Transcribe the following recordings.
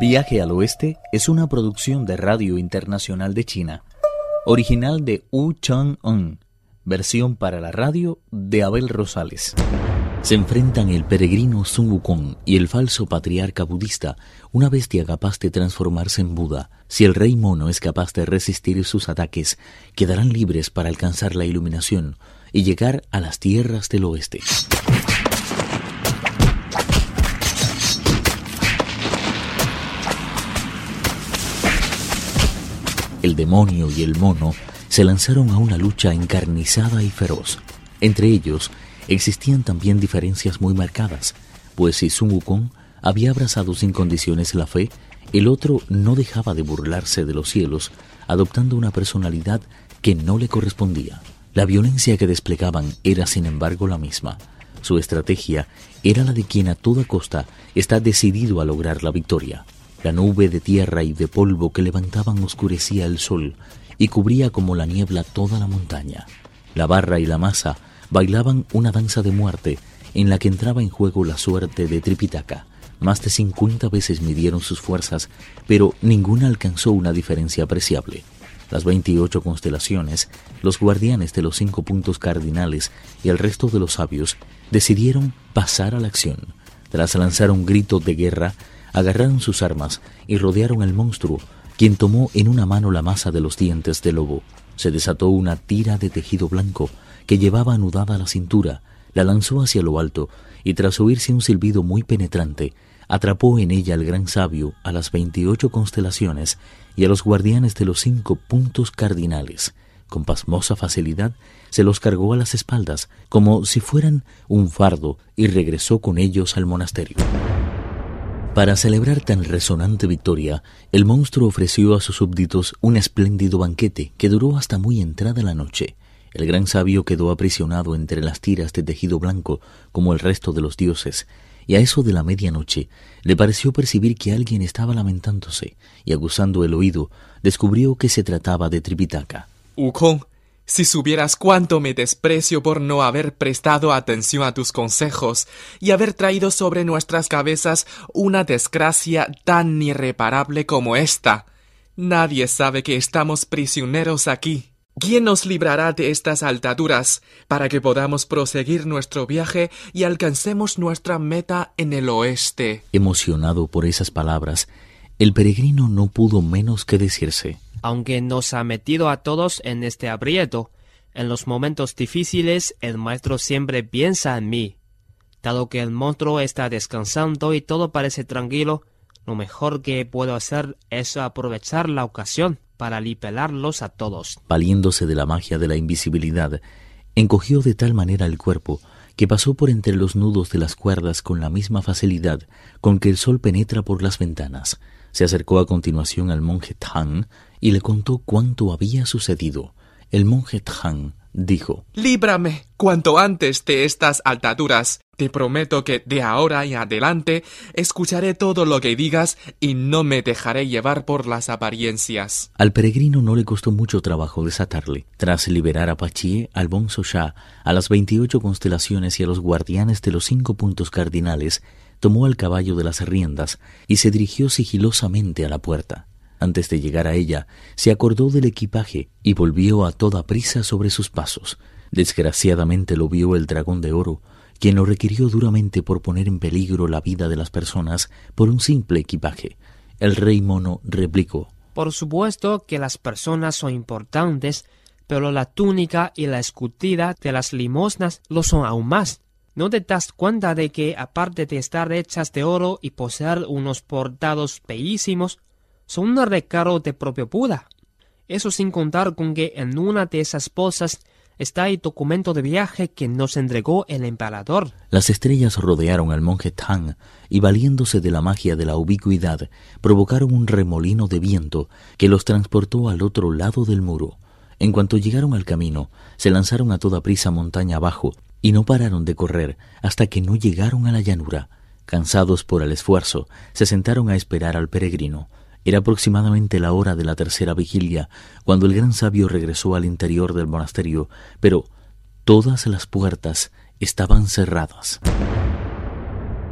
Viaje al Oeste es una producción de Radio Internacional de China, original de Wu Chang-un, versión para la radio de Abel Rosales. Se enfrentan el peregrino Sun Wukong y el falso patriarca budista, una bestia capaz de transformarse en Buda. Si el rey mono es capaz de resistir sus ataques, quedarán libres para alcanzar la iluminación y llegar a las tierras del oeste. El demonio y el mono se lanzaron a una lucha encarnizada y feroz. Entre ellos existían también diferencias muy marcadas, pues si Sun Wukong había abrazado sin condiciones la fe, el otro no dejaba de burlarse de los cielos, adoptando una personalidad que no le correspondía. La violencia que desplegaban era sin embargo la misma. Su estrategia era la de quien a toda costa está decidido a lograr la victoria. La nube de tierra y de polvo que levantaban oscurecía el sol y cubría como la niebla toda la montaña. La barra y la masa bailaban una danza de muerte en la que entraba en juego la suerte de Tripitaka. Más de cincuenta veces midieron sus fuerzas, pero ninguna alcanzó una diferencia apreciable. Las veintiocho constelaciones, los guardianes de los cinco puntos cardinales y el resto de los sabios decidieron pasar a la acción. Tras lanzar un grito de guerra, agarraron sus armas y rodearon al monstruo, quien tomó en una mano la masa de los dientes del lobo. Se desató una tira de tejido blanco que llevaba anudada a la cintura, la lanzó hacia lo alto y tras oírse un silbido muy penetrante, atrapó en ella al gran sabio, a las veintiocho constelaciones y a los guardianes de los cinco puntos cardinales. Con pasmosa facilidad se los cargó a las espaldas como si fueran un fardo y regresó con ellos al monasterio. Para celebrar tan resonante victoria, el monstruo ofreció a sus súbditos un espléndido banquete que duró hasta muy entrada la noche. El gran sabio quedó aprisionado entre las tiras de tejido blanco como el resto de los dioses, y a eso de la medianoche le pareció percibir que alguien estaba lamentándose, y aguzando el oído, descubrió que se trataba de Tripitaka. Si supieras cuánto me desprecio por no haber prestado atención a tus consejos y haber traído sobre nuestras cabezas una desgracia tan irreparable como esta. Nadie sabe que estamos prisioneros aquí. ¿Quién nos librará de estas altaduras para que podamos proseguir nuestro viaje y alcancemos nuestra meta en el oeste? Emocionado por esas palabras, el peregrino no pudo menos que decirse aunque nos ha metido a todos en este aprieto, en los momentos difíciles el maestro siempre piensa en mí. Dado que el monstruo está descansando y todo parece tranquilo, lo mejor que puedo hacer es aprovechar la ocasión para lipelarlos a todos. Valiéndose de la magia de la invisibilidad, encogió de tal manera el cuerpo que pasó por entre los nudos de las cuerdas con la misma facilidad con que el sol penetra por las ventanas. Se acercó a continuación al monje Tang y le contó cuánto había sucedido. El monje Tang dijo Líbrame cuanto antes de estas altaduras. Te prometo que de ahora en adelante escucharé todo lo que digas y no me dejaré llevar por las apariencias. Al peregrino no le costó mucho trabajo desatarle. Tras liberar a Pachie, al Bonzo Shah, a las veintiocho constelaciones y a los guardianes de los cinco puntos cardinales, tomó al caballo de las riendas y se dirigió sigilosamente a la puerta. Antes de llegar a ella, se acordó del equipaje y volvió a toda prisa sobre sus pasos. Desgraciadamente lo vio el dragón de oro, quien lo requirió duramente por poner en peligro la vida de las personas por un simple equipaje. El rey mono replicó Por supuesto que las personas son importantes, pero la túnica y la escutida de las limosnas lo son aún más. ¿No te das cuenta de que, aparte de estar hechas de oro y poseer unos portados bellísimos, son un recaro de propio Buda? Eso sin contar con que en una de esas bolsas está el documento de viaje que nos entregó el emperador. Las estrellas rodearon al monje Tang y valiéndose de la magia de la ubicuidad, provocaron un remolino de viento que los transportó al otro lado del muro. En cuanto llegaron al camino, se lanzaron a toda prisa montaña abajo y no pararon de correr hasta que no llegaron a la llanura. Cansados por el esfuerzo, se sentaron a esperar al peregrino. Era aproximadamente la hora de la tercera vigilia cuando el gran sabio regresó al interior del monasterio, pero todas las puertas estaban cerradas.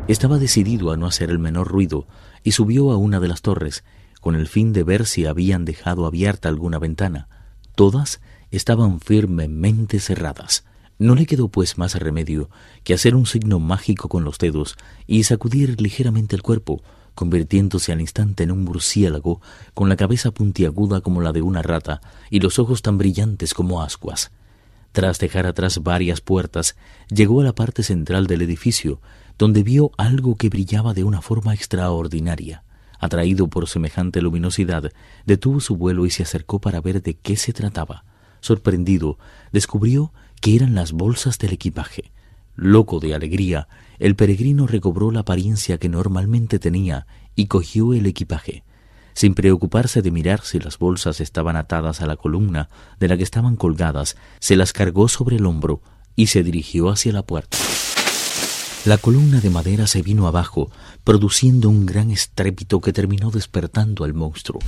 Estaba decidido a no hacer el menor ruido y subió a una de las torres, con el fin de ver si habían dejado abierta alguna ventana. Todas estaban firmemente cerradas. No le quedó pues más remedio que hacer un signo mágico con los dedos y sacudir ligeramente el cuerpo, convirtiéndose al instante en un murciélago con la cabeza puntiaguda como la de una rata y los ojos tan brillantes como ascuas. Tras dejar atrás varias puertas, llegó a la parte central del edificio, donde vio algo que brillaba de una forma extraordinaria. Atraído por semejante luminosidad, detuvo su vuelo y se acercó para ver de qué se trataba. Sorprendido, descubrió que eran las bolsas del equipaje. Loco de alegría, el peregrino recobró la apariencia que normalmente tenía y cogió el equipaje. Sin preocuparse de mirar si las bolsas estaban atadas a la columna de la que estaban colgadas, se las cargó sobre el hombro y se dirigió hacia la puerta. La columna de madera se vino abajo, produciendo un gran estrépito que terminó despertando al monstruo.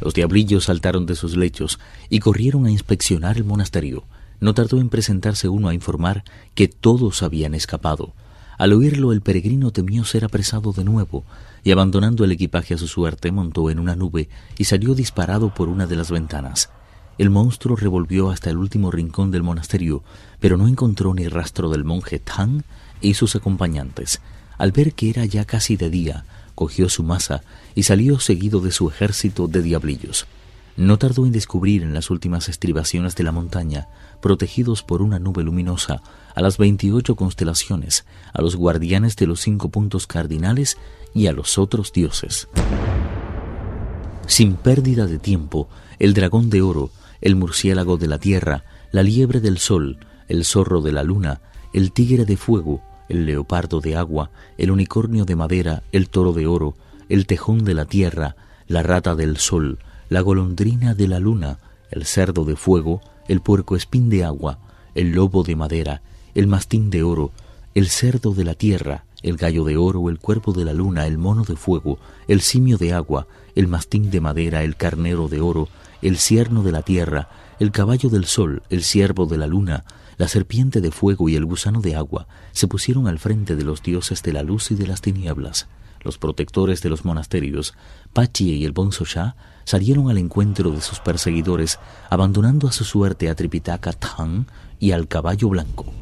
Los diablillos saltaron de sus lechos y corrieron a inspeccionar el monasterio. No tardó en presentarse uno a informar que todos habían escapado. Al oírlo el peregrino temió ser apresado de nuevo, y abandonando el equipaje a su suerte montó en una nube y salió disparado por una de las ventanas. El monstruo revolvió hasta el último rincón del monasterio, pero no encontró ni rastro del monje Tang y sus acompañantes. Al ver que era ya casi de día, cogió su masa y salió seguido de su ejército de diablillos. No tardó en descubrir en las últimas estribaciones de la montaña, protegidos por una nube luminosa, a las veintiocho constelaciones, a los guardianes de los cinco puntos cardinales y a los otros dioses. Sin pérdida de tiempo, el dragón de oro, el murciélago de la tierra, la liebre del sol, el zorro de la luna, el tigre de fuego, el leopardo de agua, el unicornio de madera, el toro de oro, el tejón de la tierra, la rata del sol, la golondrina de la luna, el cerdo de fuego, el puerco espín de agua, el lobo de madera, el mastín de oro, el cerdo de la tierra, el gallo de oro, el cuerpo de la luna, el mono de fuego, el simio de agua, el mastín de madera, el carnero de oro, el cierno de la tierra, el caballo del sol, el ciervo de la luna, la serpiente de fuego y el gusano de agua se pusieron al frente de los dioses de la luz y de las tinieblas. Los protectores de los monasterios, Pachi y el Bonzo Shah, salieron al encuentro de sus perseguidores, abandonando a su suerte a Tripitaka Tang y al caballo blanco.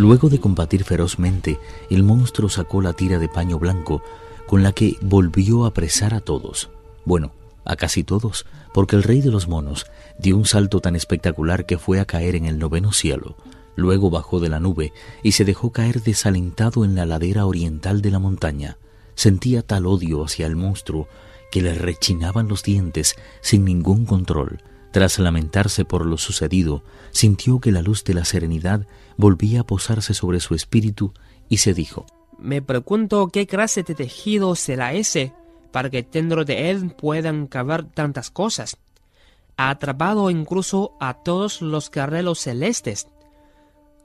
Luego de combatir ferozmente, el monstruo sacó la tira de paño blanco con la que volvió a apresar a todos. Bueno, a casi todos, porque el rey de los monos dio un salto tan espectacular que fue a caer en el noveno cielo. Luego bajó de la nube y se dejó caer desalentado en la ladera oriental de la montaña. Sentía tal odio hacia el monstruo que le rechinaban los dientes sin ningún control. Tras lamentarse por lo sucedido, sintió que la luz de la serenidad volvía a posarse sobre su espíritu y se dijo, Me pregunto qué clase de tejido será ese para que dentro de él puedan caber tantas cosas. Ha atrapado incluso a todos los carreros celestes.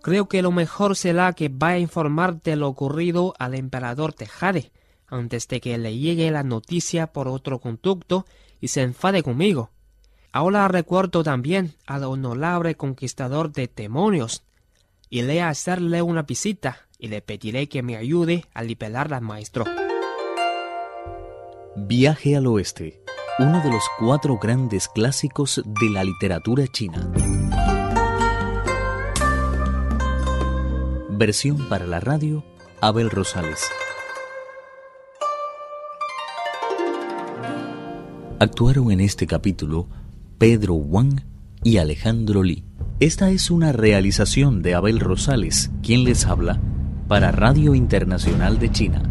Creo que lo mejor será que vaya a informar de lo ocurrido al emperador Tejade, antes de que le llegue la noticia por otro conducto y se enfade conmigo. Ahora recuerdo también al honorable conquistador de demonios. Iré a hacerle una visita y le pediré que me ayude a liberar al maestro. Viaje al oeste, uno de los cuatro grandes clásicos de la literatura china. Versión para la radio, Abel Rosales. Actuaron en este capítulo Pedro Wang y Alejandro Lee. Esta es una realización de Abel Rosales, quien les habla, para Radio Internacional de China.